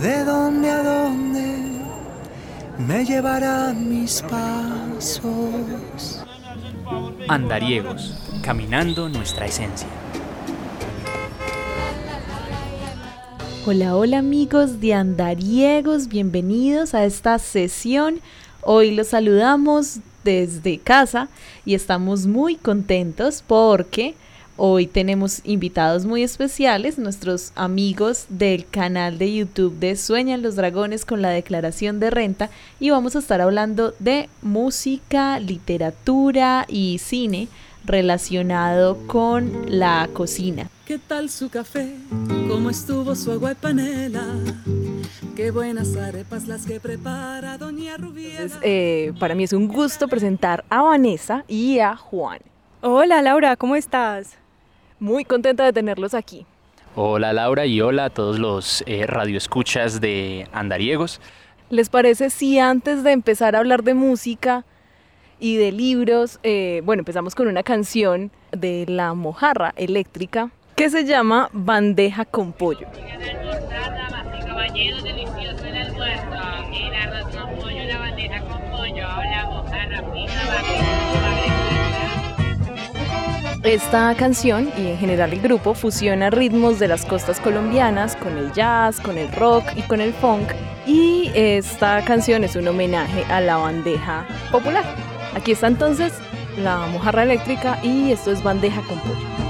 ¿De dónde a dónde me llevarán mis pasos? Andariegos, caminando nuestra esencia. Hola, hola amigos de Andariegos, bienvenidos a esta sesión. Hoy los saludamos desde casa y estamos muy contentos porque hoy tenemos invitados muy especiales, nuestros amigos del canal de YouTube de Sueñan los Dragones con la declaración de renta y vamos a estar hablando de música, literatura y cine relacionado con la cocina. ¿Qué tal su café? ¿Cómo estuvo su agua y panela? Qué buenas arepas las que prepara Doña Rubiera. Entonces, eh, para mí es un gusto presentar a Vanessa y a Juan. Hola Laura, ¿cómo estás? Muy contenta de tenerlos aquí. Hola Laura y hola a todos los eh, radioescuchas de Andariegos. ¿Les parece si antes de empezar a hablar de música y de libros, eh, bueno, empezamos con una canción de La Mojarra Eléctrica que se llama Bandeja con Pollo? Esta canción y en general el grupo fusiona ritmos de las costas colombianas con el jazz, con el rock y con el funk. Y esta canción es un homenaje a la bandeja popular. Aquí está entonces la mojarra eléctrica y esto es bandeja con pollo.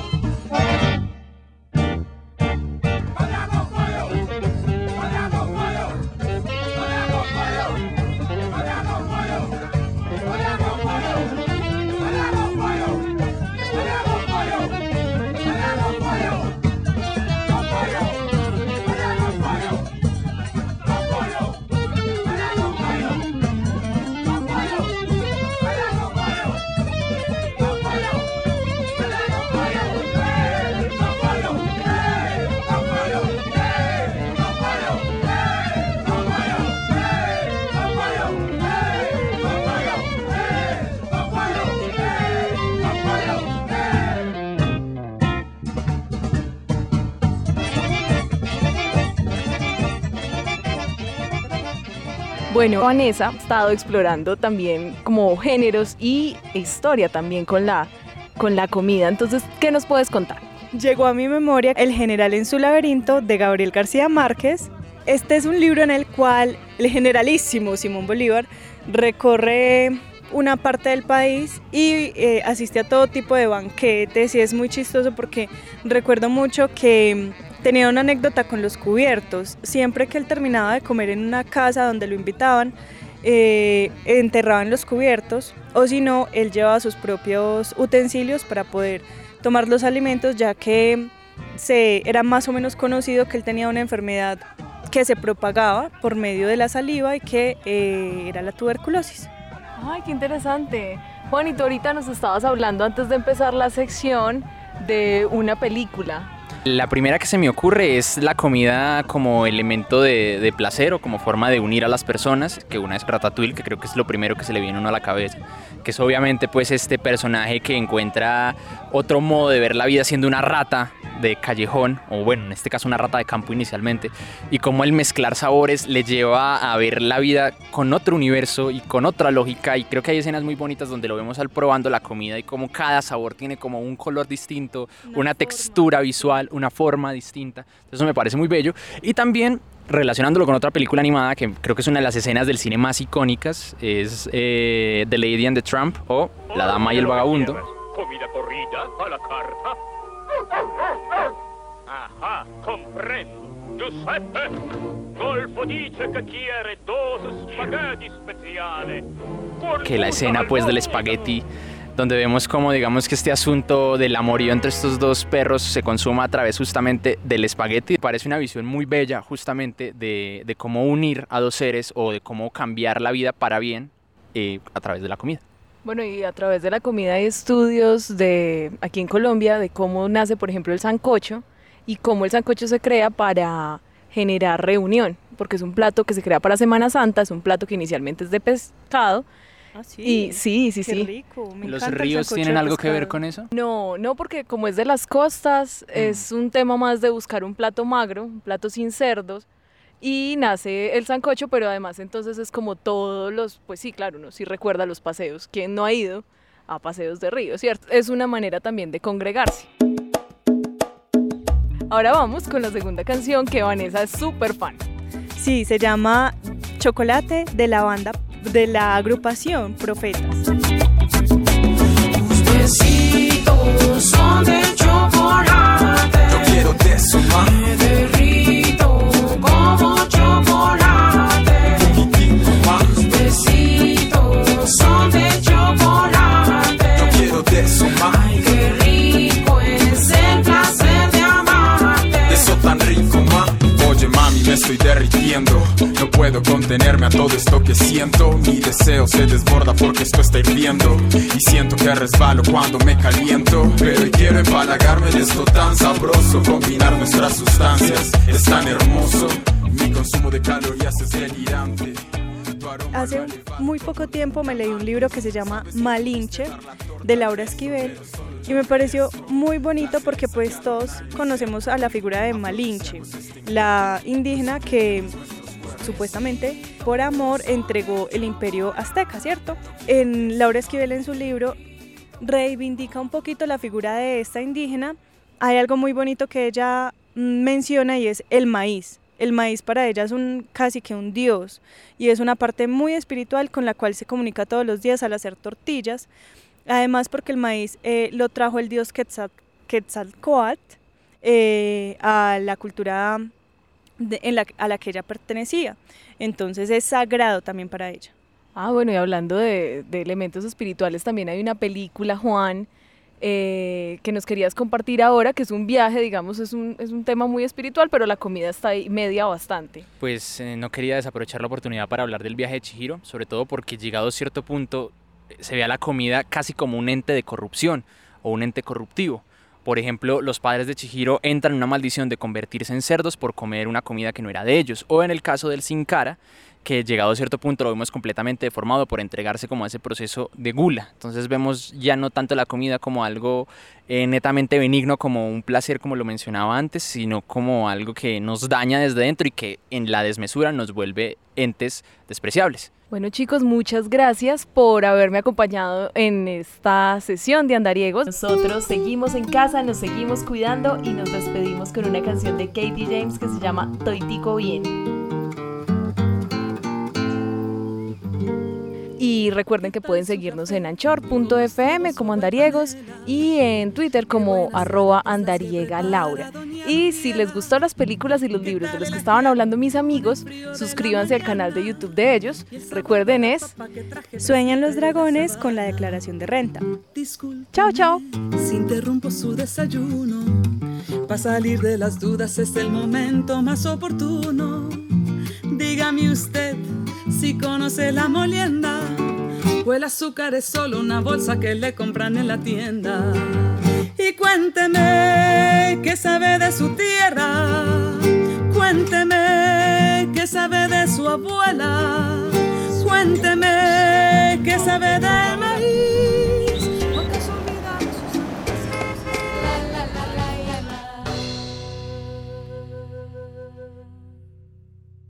Bueno, Vanessa ha estado explorando también como géneros y historia también con la, con la comida. Entonces, ¿qué nos puedes contar? Llegó a mi memoria El general en su laberinto de Gabriel García Márquez. Este es un libro en el cual el generalísimo Simón Bolívar recorre una parte del país y eh, asiste a todo tipo de banquetes y es muy chistoso porque recuerdo mucho que Tenía una anécdota con los cubiertos. Siempre que él terminaba de comer en una casa donde lo invitaban, eh, enterraban los cubiertos o si no, él llevaba sus propios utensilios para poder tomar los alimentos ya que se, era más o menos conocido que él tenía una enfermedad que se propagaba por medio de la saliva y que eh, era la tuberculosis. Ay, qué interesante. Juanito, ahorita nos estabas hablando antes de empezar la sección de una película. La primera que se me ocurre es la comida como elemento de, placer o como forma de unir a las personas, que una es Ratatouille, que creo que es lo primero que se le viene a uno a la cabeza, que es obviamente pues este personaje que encuentra otro modo de ver la vida siendo una rata de callejón, o bueno, en este caso una rata de campo inicialmente, y cómo el mezclar sabores le lleva a ver la vida con otro universo y con otra lógica, y creo que hay escenas muy bonitas donde lo vemos al probando la comida y cómo cada sabor tiene como un color distinto, una, textura visual, una forma distinta, eso me parece muy bello, y también relacionándolo con otra película animada que creo que es una de las escenas del cine más icónicas, es eh, The Lady and the Trump o La Dama y el Vagabundo. Comida corrida a la carta Ah, comprendo. Giuseppe, Golfo dice que quiere dos spaghetti speciale. Que la escena pues del espagueti donde vemos como digamos que este asunto del amorío entre estos dos perros se consuma a través justamente del espagueti. Parece una visión muy bella justamente de, de cómo unir a dos seres o de cómo cambiar la vida para bien eh, a través de la comida. Bueno, y a través de la comida hay estudios de aquí en Colombia de cómo nace, por ejemplo, el sancocho y cómo el sancocho se crea para generar reunión, porque es un plato que se crea para Semana Santa, es un plato que inicialmente es de pescado. Ah, sí. Y sí, sí, Qué sí. rico. me ¿Los ríos tienen algo que ver con eso? No, no, porque como es de las costas, Mm. es un tema más de buscar un plato magro, un plato sin cerdos, y nace el sancocho, pero además entonces es como todos los, pues sí, claro, uno sí recuerda los paseos. ¿Quién no ha ido a paseos de río, cierto? Es una manera también de congregarse. Ahora vamos con la segunda canción que Vanessa es súper fan. Sí, se llama Chocolate de la banda de la agrupación Profetas. besitos son de chocolate. Yo quiero de su derritiendo. No puedo contenerme a todo esto que siento. Mi deseo se desborda porque esto está hirviendo. Y siento que resbalo cuando me caliento. Pero quiero empalagarme de esto tan sabroso. Combinar nuestras sustancias es tan hermoso. Mi consumo de calorías es delirante. Hace muy poco tiempo me leí un libro que se llama Malinche de Laura Esquivel y me pareció muy bonito porque pues todos conocemos a la figura de Malinche, la indígena que supuestamente por amor entregó el imperio azteca, ¿cierto? En Laura Esquivel en su libro reivindica un poquito la figura de esta indígena. Hay algo muy bonito que ella menciona y es el maíz. El maíz para ella es un casi que un dios y es una parte muy espiritual con la cual se comunica todos los días al hacer tortillas. Además porque el maíz eh, lo trajo el dios Quetzal, Quetzalcóatl eh, a la cultura en la- a la que ella pertenecía. Entonces es sagrado también para ella. Ah, bueno, y hablando de elementos espirituales, también hay una película, Juan, eh, que nos querías compartir ahora, que es un viaje, digamos, es un, es un tema muy espiritual, pero la comida está ahí media bastante. Pues eh, no quería desaprovechar la oportunidad para hablar del viaje de Chihiro, sobre todo porque llegado a cierto punto eh, se ve a la comida casi como un ente de corrupción o un ente corruptivo. Por ejemplo, los padres de Chihiro entran en una maldición de convertirse en cerdos por comer una comida que no era de ellos. O en el caso del Sin Cara, que llegado a cierto punto lo vemos completamente deformado por entregarse como a ese proceso de gula. Entonces vemos ya no tanto la comida como algo eh, netamente benigno, como un placer como lo mencionaba antes, sino como algo que nos daña desde dentro y que en la desmesura nos vuelve entes despreciables. Bueno chicos, muchas gracias por haberme acompañado en esta sesión de Andariegos. Nosotros seguimos en casa, nos seguimos cuidando y nos despedimos con una canción de Katie James que se llama Toitico Bien. Y recuerden que pueden seguirnos en anchor.fm como andariegos y en Twitter como arroba andariegalaura. Y si les gustó las películas y los libros de los que estaban hablando mis amigos, suscríbanse al canal de YouTube de ellos. Recuerden es... Sueñan los dragones con la declaración de renta. Chao, chao. si interrumpo su desayuno. Para salir de las dudas es el momento más oportuno. Dígame usted si conoce la molienda el azúcar es solo una bolsa que le compran en la tienda. Y cuénteme qué sabe de su tierra, cuénteme qué sabe de su abuela, cuénteme qué sabe de